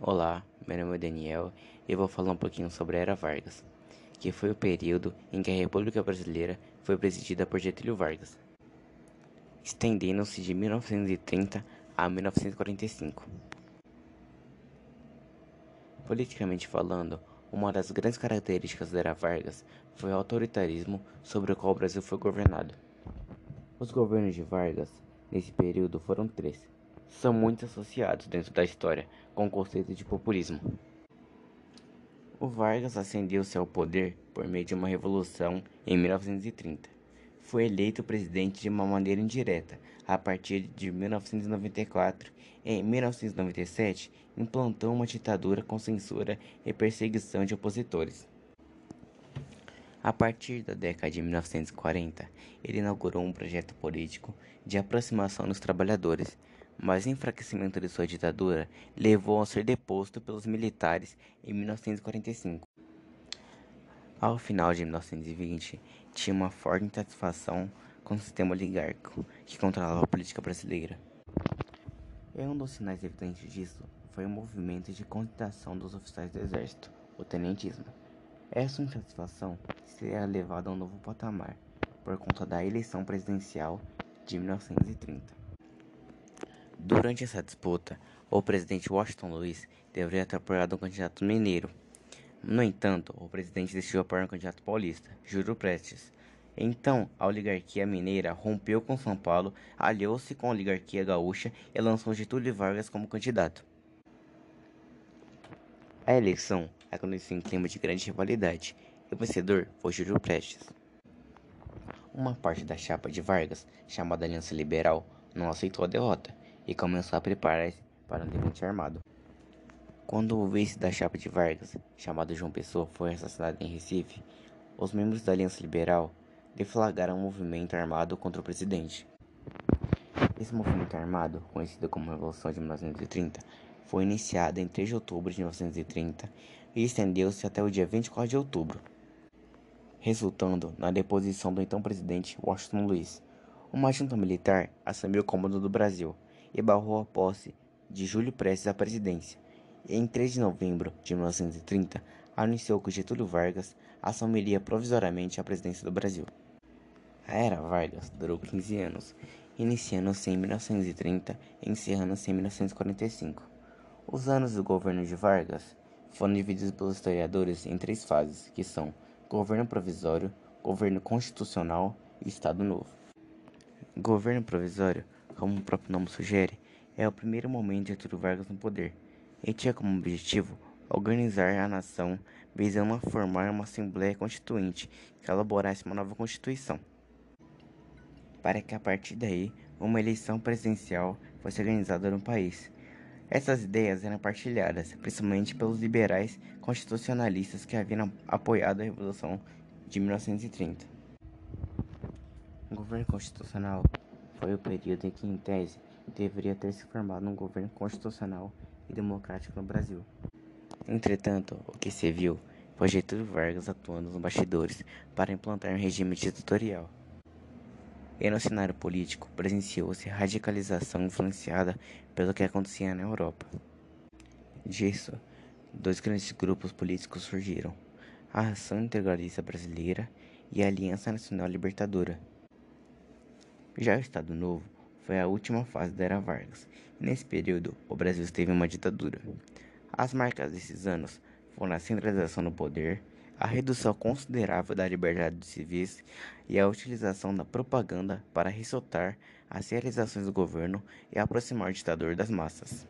Olá, meu nome é Daniel e eu vou falar um pouquinho sobre a Era Vargas, que foi o período em que a República Brasileira foi presidida por Getúlio Vargas, estendendo-se de 1930 a 1945. Politicamente falando, uma das grandes características da Era Vargas foi o autoritarismo sobre o qual o Brasil foi governado. Os governos de Vargas, nesse período, foram três são muito associados dentro da história com o conceito de populismo. O Vargas ascendeu-se ao poder por meio de uma revolução em 1930. Foi eleito presidente de uma maneira indireta a partir de 1994. Em 1997, implantou uma ditadura com censura e perseguição de opositores. A partir da década de 1940, ele inaugurou um projeto político de aproximação dos trabalhadores, mas o enfraquecimento de sua ditadura levou a ser deposto pelos militares em 1945. Ao final de 1920, tinha uma forte insatisfação com o sistema oligárquico que controlava a política brasileira. E um dos sinais evidentes disso foi o movimento de contestação dos oficiais do exército, o tenentismo. Essa insatisfação seria levada a um novo patamar por conta da eleição presidencial de 1930. Durante essa disputa, o presidente Washington Luiz deveria ter apoiado um candidato mineiro. No entanto, o presidente decidiu apoiar um candidato paulista, Júlio Prestes. Então, a oligarquia mineira rompeu com São Paulo, aliou-se com a oligarquia gaúcha e lançou Getúlio Vargas como candidato. A eleição aconteceu em clima de grande rivalidade e o vencedor foi Júlio Prestes. Uma parte da chapa de Vargas, chamada Aliança Liberal, não aceitou a derrota e começou a preparar-se para um levante armado. Quando o vice da chapa de Vargas, chamado João Pessoa, foi assassinado em Recife, os membros da Aliança Liberal deflagraram um movimento armado contra o presidente. Esse movimento armado, conhecido como Revolução de 1930, foi iniciado em 3 de outubro de 1930 e estendeu-se até o dia 24 de outubro, resultando na deposição do então presidente Washington Luiz. Uma junta militar assumiu o comando do Brasil e barrou a posse de Júlio Prestes à presidência. Em 3 de novembro de 1930, anunciou que Getúlio Vargas assumiria provisoriamente a presidência do Brasil. A era Vargas durou 15 anos, iniciando-se em 1930 e encerrando-se em 1945. Os anos do governo de Vargas foram divididos pelos historiadores em três fases, que são governo provisório, governo constitucional e Estado Novo. Governo provisório como o próprio nome sugere, é o primeiro momento de Getúlio Vargas no poder. Ele tinha como objetivo organizar a nação visando a formar uma Assembleia Constituinte que elaborasse uma nova Constituição, para que a partir daí uma eleição presidencial fosse organizada no país. Essas ideias eram partilhadas principalmente pelos liberais constitucionalistas que haviam apoiado a Revolução de 1930. O governo constitucional foi o período em que, em tese, deveria ter se formado um governo constitucional e democrático no Brasil. Entretanto, o que se viu foi Getúlio Vargas atuando nos bastidores para implantar um regime ditatorial. E no cenário político, presenciou-se radicalização influenciada pelo que acontecia na Europa. Disso, dois grandes grupos políticos surgiram: a Ação Integralista Brasileira e a Aliança Nacional Libertadora. Já o Estado Novo foi a última fase da Era Vargas. Nesse período, o Brasil esteve em uma ditadura. As marcas desses anos foram a centralização do poder, a redução considerável da liberdade dos civis e a utilização da propaganda para ressaltar as realizações do governo e aproximar o ditador das massas.